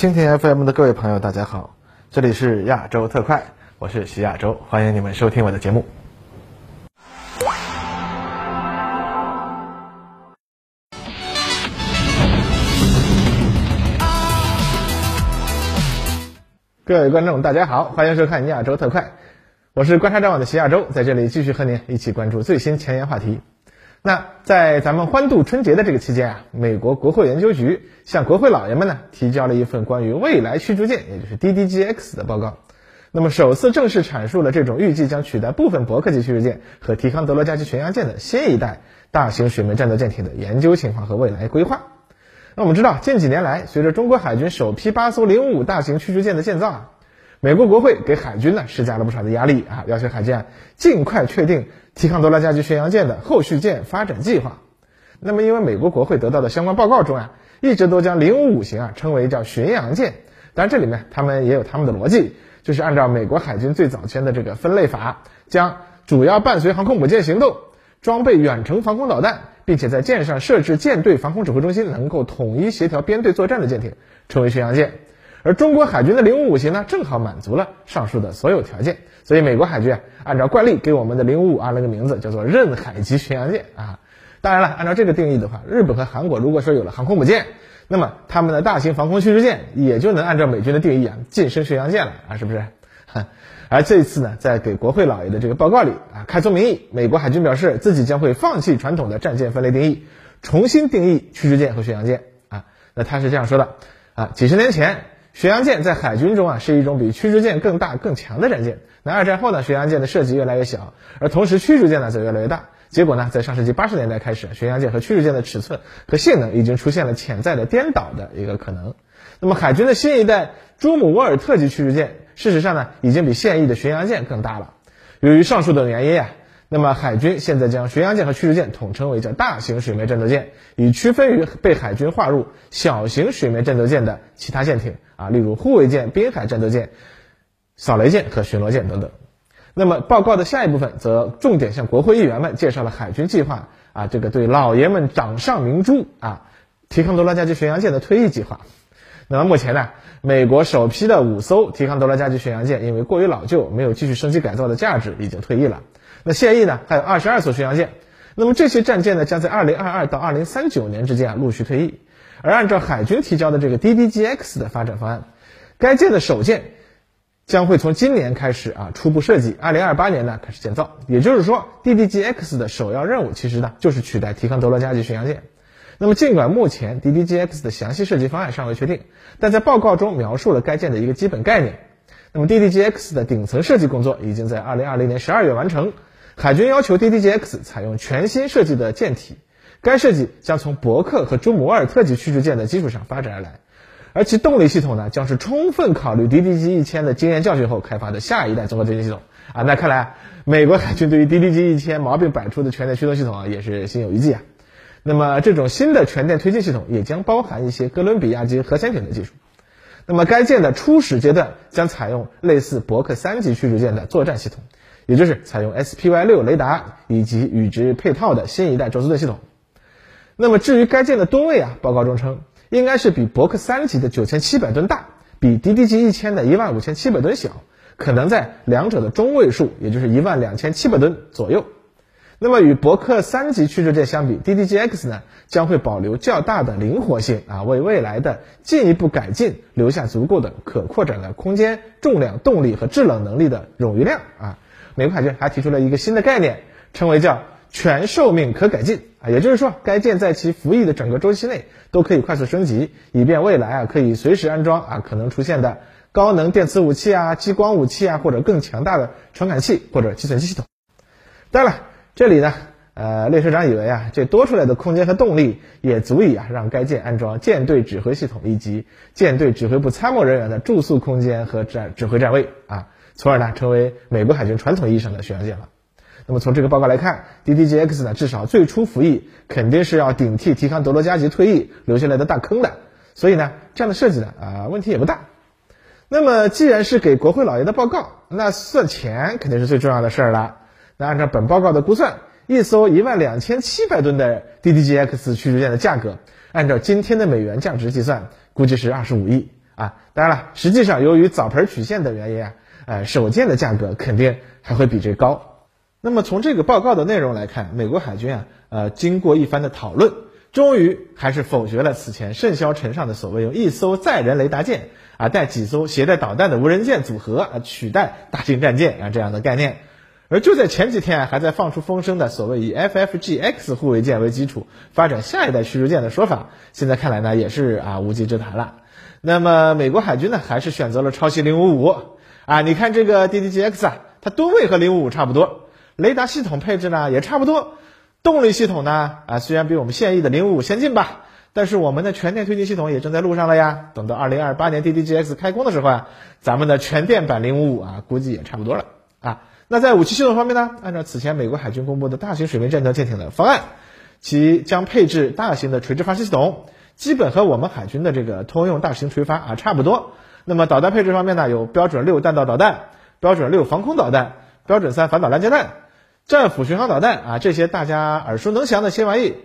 蜻蜓 FM 的各位朋友，大家好，这里是亚洲特快，我是徐亚洲，欢迎你们收听我的节目。各位观众，大家好，欢迎收看亚洲特快，我是观察者网的徐亚洲，在这里继续和您一起关注最新前沿话题。那在咱们欢度春节的这个期间啊，美国国会研究局向国会老爷们呢提交了一份关于未来驱逐舰，也就是 DDGX 的报告。那么首次正式阐述了这种预计将取代部分伯克级驱逐舰和提康德罗加级巡洋舰的新一代大型水面战斗舰艇的研究情况和未来规划。那我们知道，近几年来，随着中国海军首批八艘零五五大型驱逐舰的建造啊。美国国会给海军呢施加了不少的压力啊，要求海军尽快确定提康德罗加级巡洋舰的后续舰发展计划。那么，因为美国国会得到的相关报告中啊，一直都将零五五型啊称为叫巡洋舰。当然，这里面他们也有他们的逻辑，就是按照美国海军最早签的这个分类法，将主要伴随航空母舰行动、装备远程防空导弹，并且在舰上设置舰队防空指挥中心，能够统一协调编队作战的舰艇称为巡洋舰。而中国海军的零五五型呢，正好满足了上述的所有条件，所以美国海军啊，按照惯例给我们的零五五安了个名字，叫做任海级巡洋舰啊。当然了，按照这个定义的话，日本和韩国如果说有了航空母舰，那么他们的大型防空驱逐舰也就能按照美军的定义啊晋升巡洋舰了啊，是不是？而这一次呢，在给国会老爷的这个报告里啊，开宗明义，美国海军表示自己将会放弃传统的战舰分类定义，重新定义驱逐舰和巡洋舰啊。那他是这样说的啊，几十年前。巡洋舰在海军中啊是一种比驱逐舰更大更强的战舰。那二战后呢，巡洋舰的设计越来越小，而同时驱逐舰呢则越来越大。结果呢，在上世纪八十年代开始，巡洋舰和驱逐舰的尺寸和性能已经出现了潜在的颠倒的一个可能。那么海军的新一代朱姆沃尔特级驱逐舰，事实上呢已经比现役的巡洋舰更大了。由于上述等原因啊。那么海军现在将巡洋舰和驱逐舰统称为叫大型水面战斗舰，以区分于被海军划入小型水面战斗舰的其他舰艇啊，例如护卫舰、滨海战斗舰、扫雷舰和巡逻舰等等。那么报告的下一部分则重点向国会议员们介绍了海军计划啊，这个对老爷们掌上明珠啊，提康德罗加级巡洋舰的退役计划。那么目前呢，美国首批的五艘提康德罗加级巡洋舰因为过于老旧，没有继续升级改造的价值，已经退役了。那现役呢，还有二十二艘巡洋舰，那么这些战舰呢，将在二零二二到二零三九年之间啊陆续退役。而按照海军提交的这个 DDGX 的发展方案，该舰的首舰将会从今年开始啊初步设计，二零二八年呢开始建造。也就是说，DDGX 的首要任务其实呢就是取代提康德罗加级巡洋舰。那么尽管目前 DDGX 的详细设计方案尚未确定，但在报告中描述了该舰的一个基本概念。那么 DDGX 的顶层设计工作已经在二零二零年十二月完成。海军要求 DDGX 采用全新设计的舰体，该设计将从伯克和朱姆沃尔特级驱逐舰的基础上发展而来，而其动力系统呢，将是充分考虑 DDG 一千的经验教训后开发的下一代综合推进系统啊。那看来美国海军对于 DDG 一千毛病百出的全电驱动系统啊，也是心有余悸啊。那么这种新的全电推进系统也将包含一些哥伦比亚级核潜艇的技术。那么该舰的初始阶段将采用类似伯克三级驱逐舰的作战系统。也就是采用 SPY 六雷达以及与之配套的新一代宙斯盾系统。那么至于该舰的吨位啊，报告中称应该是比伯克三级的九千七百吨大，比 DDG 一千的一万五千七百吨小，可能在两者的中位数，也就是一万两千七百吨左右。那么与伯克三级驱逐舰相比，DDGX 呢将会保留较大的灵活性啊，为未来的进一步改进留下足够的可扩展的空间、重量、动力和制冷能力的冗余量啊。美国海军还提出了一个新的概念，称为叫全寿命可改进啊，也就是说，该舰在其服役的整个周期内都可以快速升级，以便未来啊可以随时安装啊可能出现的高能电磁武器啊、激光武器啊，或者更强大的传感器或者计算机系统。当然了，这里呢，呃，列车长以为啊，这多出来的空间和动力也足以啊让该舰安装舰队指挥系统以及舰队指挥部参谋人员的住宿空间和站指挥站位啊。从而呢，成为美国海军传统意义上的巡洋舰了。那么从这个报告来看，DDGX 呢，至少最初服役肯定是要顶替提康德罗加级退役留下来的大坑的。所以呢，这样的设计呢，啊，问题也不大。那么既然是给国会老爷的报告，那算钱肯定是最重要的事儿了。那按照本报告的估算，一艘一万两千七百吨的 DDGX 驱逐舰的价格，按照今天的美元价值计算，估计是二十五亿。啊。当然了，实际上由于早盆曲线的原因啊，呃，首舰的价格肯定还会比这高。那么从这个报告的内容来看，美国海军啊，呃，经过一番的讨论，终于还是否决了此前甚嚣尘上的所谓用一艘载人雷达舰啊带几艘携带导弹的无人舰组合啊取代大型战舰啊这样的概念。而就在前几天，还在放出风声的所谓以 FFGX 护卫舰为基础发展下一代驱逐舰的说法，现在看来呢也是啊无稽之谈了。那么美国海军呢还是选择了抄袭零五五啊，你看这个 DDGX 啊，它吨位和零五五差不多，雷达系统配置呢也差不多，动力系统呢啊虽然比我们现役的零五五先进吧，但是我们的全电推进系统也正在路上了呀。等到二零二八年 DDGX 开工的时候啊，咱们的全电版零五五啊估计也差不多了啊。那在武器系统方面呢？按照此前美国海军公布的大型水面战斗舰艇的方案，其将配置大型的垂直发射系统，基本和我们海军的这个通用大型垂发啊差不多。那么导弹配置方面呢，有标准六弹道导弹、标准六防空导弹、标准三反导拦截弹、战斧巡航导弹啊，这些大家耳熟能详的新玩意。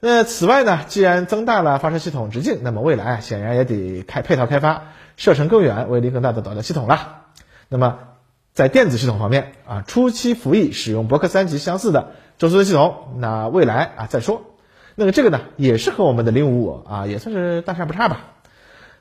那此外呢，既然增大了发射系统直径，那么未来，显然也得开配套开发射程更远、威力更大的导弹系统了。那么。在电子系统方面啊，初期服役使用伯克三级相似的宙斯盾系统，那未来啊再说。那么这个呢，也是和我们的零五五啊，也算是大差不差吧。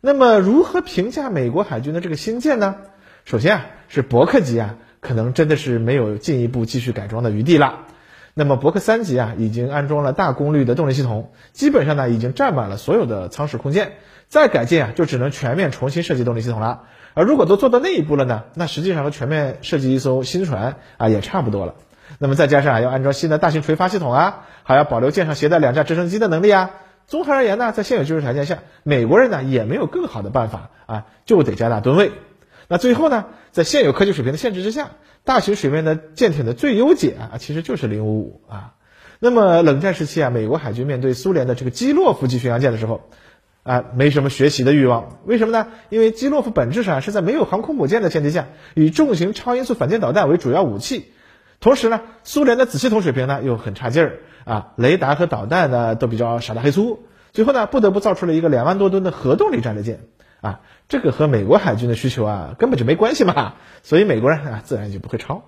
那么如何评价美国海军的这个新舰呢？首先啊，是伯克级啊，可能真的是没有进一步继续改装的余地了。那么伯克三级啊，已经安装了大功率的动力系统，基本上呢已经占满了所有的舱室空间，再改进啊，就只能全面重新设计动力系统了。而如果都做到那一步了呢？那实际上和全面设计一艘新船啊也差不多了。那么再加上啊要安装新的大型垂发系统啊，还要保留舰上携带两架直升机的能力啊。综合而言呢，在现有技术条件下，美国人呢也没有更好的办法啊，就得加大吨位。那最后呢，在现有科技水平的限制之下，大型水面的舰艇的最优解啊，其实就是零五五啊。那么冷战时期啊，美国海军面对苏联的这个基洛夫级巡洋舰的时候。啊，没什么学习的欲望，为什么呢？因为基洛夫本质上是在没有航空母舰的前提下，以重型超音速反舰导弹为主要武器，同时呢，苏联的子系统水平呢又很差劲儿啊，雷达和导弹呢都比较傻大黑粗，最后呢不得不造出了一个两万多吨的核动力战列舰啊，这个和美国海军的需求啊根本就没关系嘛，所以美国人啊自然就不会抄。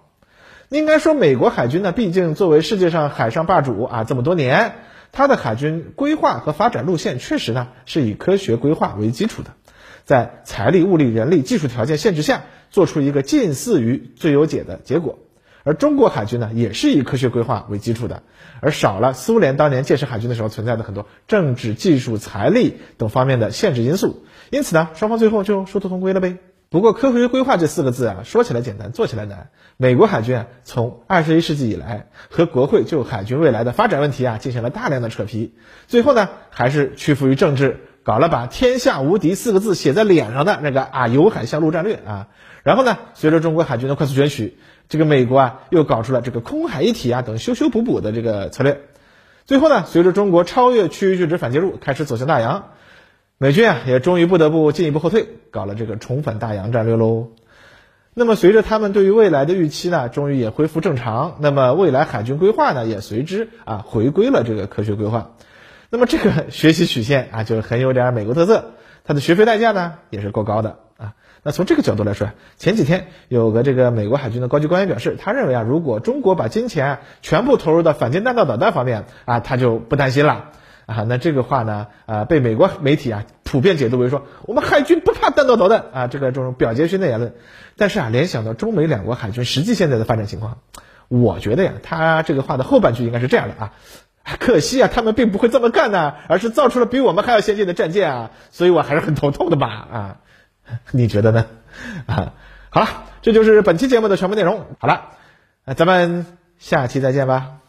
应该说，美国海军呢，毕竟作为世界上海上霸主啊这么多年。它的海军规划和发展路线确实呢是以科学规划为基础的，在财力、物力、人力、技术条件限制下，做出一个近似于最优解的结果。而中国海军呢也是以科学规划为基础的，而少了苏联当年建设海军的时候存在的很多政治、技术、财力等方面的限制因素。因此呢，双方最后就殊途同归了呗。不过，科学规划这四个字啊，说起来简单，做起来难。美国海军啊，从二十一世纪以来，和国会就海军未来的发展问题啊，进行了大量的扯皮，最后呢，还是屈服于政治，搞了把“天下无敌”四个字写在脸上的那个啊“由海向陆”战略啊。然后呢，随着中国海军的快速选取，这个美国啊，又搞出了这个空海一体啊等修修补补的这个策略。最后呢，随着中国超越区域拒止反介入，开始走向大洋。美军啊，也终于不得不进一步后退，搞了这个重返大洋战略喽。那么，随着他们对于未来的预期呢，终于也恢复正常，那么未来海军规划呢，也随之啊回归了这个科学规划。那么这个学习曲线啊，就很有点美国特色。它的学费代价呢，也是够高的啊。那从这个角度来说，前几天有个这个美国海军的高级官员表示，他认为啊，如果中国把金钱全部投入到反舰弹道导弹方面啊，他就不担心了。啊，那这个话呢，啊，被美国媒体啊普遍解读为说我们海军不怕弹道导弹啊，这个这种表节勋的言论。但是啊，联想到中美两国海军实际现在的发展情况，我觉得呀，他这个话的后半句应该是这样的啊，可惜啊，他们并不会这么干呢，而是造出了比我们还要先进的战舰啊，所以我还是很头痛的吧啊，你觉得呢？啊，好了，这就是本期节目的全部内容。好了，那咱们下期再见吧。